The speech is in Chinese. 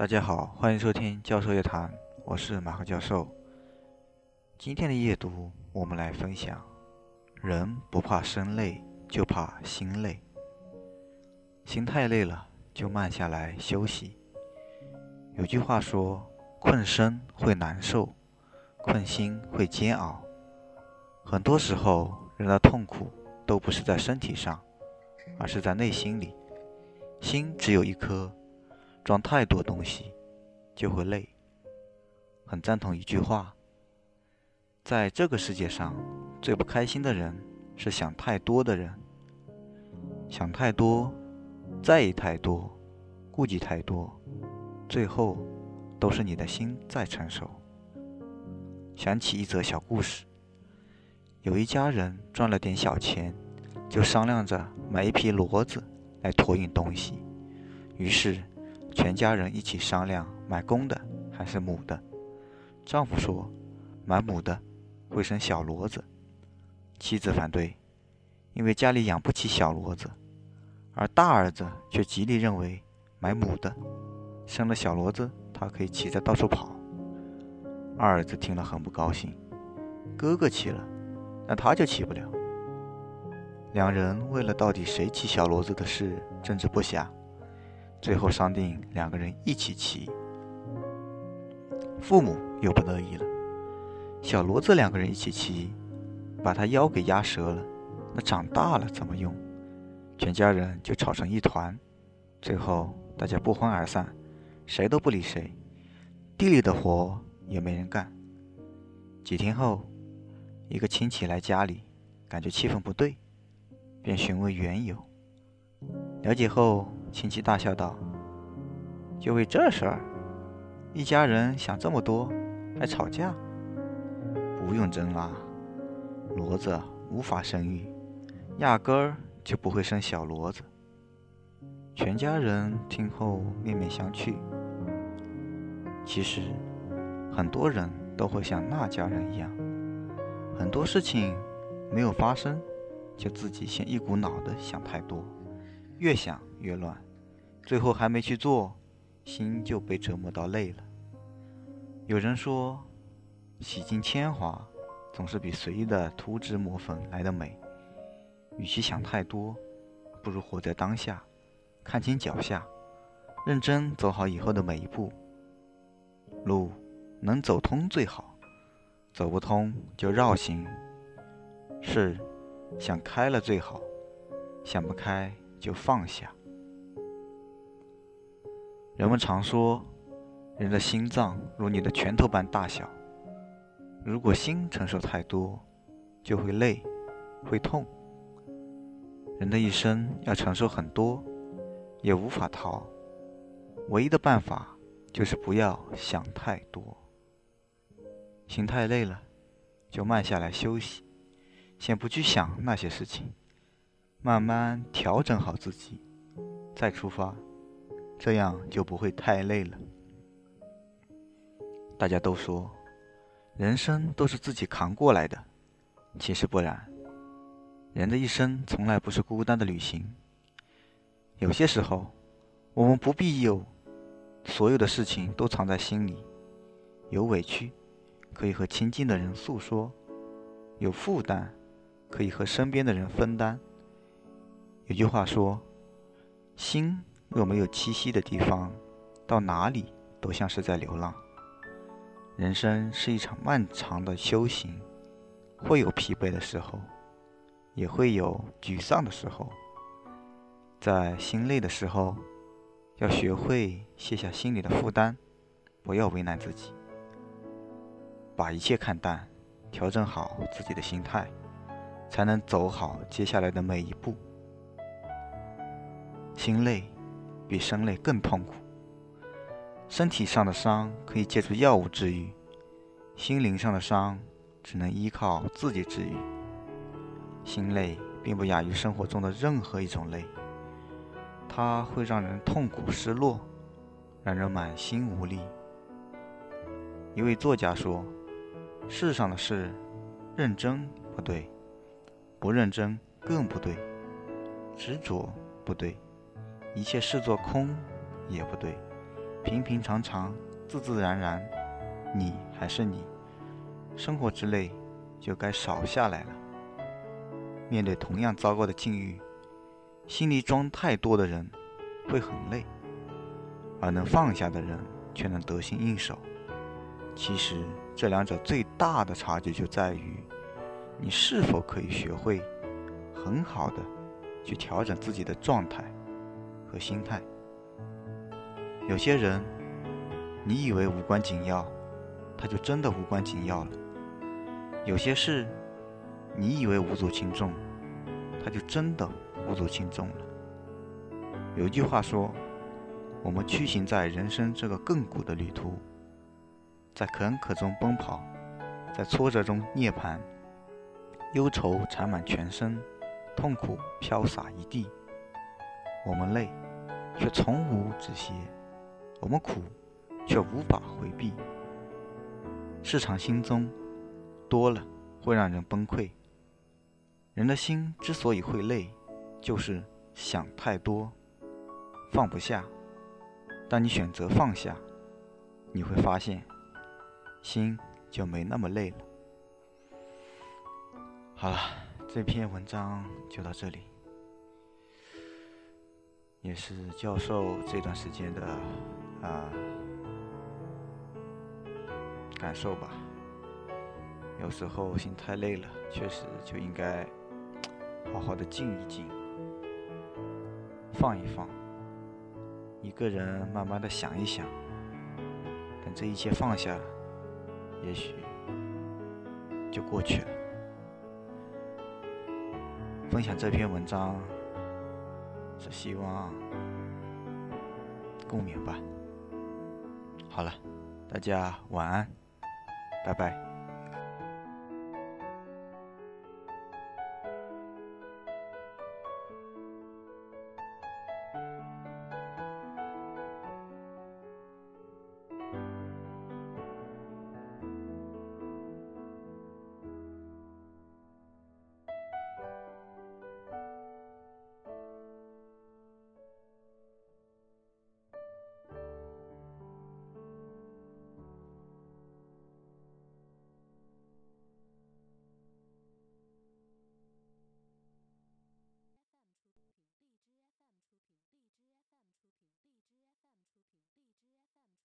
大家好，欢迎收听教授夜谈，我是马克教授。今天的夜读，我们来分享：人不怕身累，就怕心累。心太累了，就慢下来休息。有句话说：“困身会难受，困心会煎熬。”很多时候，人的痛苦都不是在身体上，而是在内心里。心只有一颗。装太多东西就会累。很赞同一句话：在这个世界上，最不开心的人是想太多的人。想太多，在意太多，顾忌太多，最后都是你的心在承受。想起一则小故事：有一家人赚了点小钱，就商量着买一匹骡子来驮运东西，于是。全家人一起商量买公的还是母的。丈夫说：“买母的会生小骡子。”妻子反对，因为家里养不起小骡子。而大儿子却极力认为买母的，生了小骡子，他可以骑着到处跑。二儿子听了很不高兴：“哥哥骑了，那他就骑不了。”两人为了到底谁骑小骡子的事争执不下。最后商定两个人一起骑，父母又不乐意了。小骡子两个人一起骑，把他腰给压折了，那长大了怎么用？全家人就吵成一团。最后大家不欢而散，谁都不理谁，地里的活也没人干。几天后，一个亲戚来家里，感觉气氛不对，便询问缘由。了解后。亲戚大笑道：“就为这事儿，一家人想这么多，还吵架？不用争啦，骡子无法生育，压根儿就不会生小骡子。”全家人听后面面相觑。其实，很多人都会像那家人一样，很多事情没有发生，就自己先一股脑的想太多。越想越乱，最后还没去做，心就被折磨到累了。有人说，洗尽铅华总是比随意的涂脂抹粉来的美。与其想太多，不如活在当下，看清脚下，认真走好以后的每一步。路能走通最好，走不通就绕行。事想开了最好，想不开。就放下。人们常说，人的心脏如你的拳头般大小。如果心承受太多，就会累，会痛。人的一生要承受很多，也无法逃。唯一的办法就是不要想太多。心太累了，就慢下来休息，先不去想那些事情。慢慢调整好自己，再出发，这样就不会太累了。大家都说，人生都是自己扛过来的，其实不然。人的一生从来不是孤单的旅行。有些时候，我们不必有所有的事情都藏在心里，有委屈可以和亲近的人诉说，有负担可以和身边的人分担。有句话说：“心若没有栖息的地方，到哪里都像是在流浪。”人生是一场漫长的修行，会有疲惫的时候，也会有沮丧的时候。在心累的时候，要学会卸下心里的负担，不要为难自己，把一切看淡，调整好自己的心态，才能走好接下来的每一步。心累比身累更痛苦。身体上的伤可以借助药物治愈，心灵上的伤只能依靠自己治愈。心累并不亚于生活中的任何一种累，它会让人痛苦失落，让人满心无力。一位作家说：“世上的事，认真不对，不认真更不对，执着不对。”一切视作空也不对，平平常常、自自然然，你还是你，生活之累就该少下来了。面对同样糟糕的境遇，心里装太多的人会很累，而能放下的人却能得心应手。其实这两者最大的差距就在于，你是否可以学会很好的去调整自己的状态和心态。有些人，你以为无关紧要，他就真的无关紧要了；有些事，你以为无足轻重，他就真的无足轻重了。有一句话说：“我们驱行在人生这个亘古的旅途，在坎坷中奔跑，在挫折中涅槃，忧愁缠满全身，痛苦飘洒一地。我们累，却从无止歇。”我们苦，却无法回避。市场心中多了，会让人崩溃。人的心之所以会累，就是想太多，放不下。当你选择放下，你会发现，心就没那么累了。好了，这篇文章就到这里，也是教授这段时间的。啊，感受吧。有时候心太累了，确实就应该好好的静一静，放一放，一个人慢慢的想一想。等这一切放下，也许就过去了。分享这篇文章，是希望共鸣吧。好了，大家晚安，拜拜。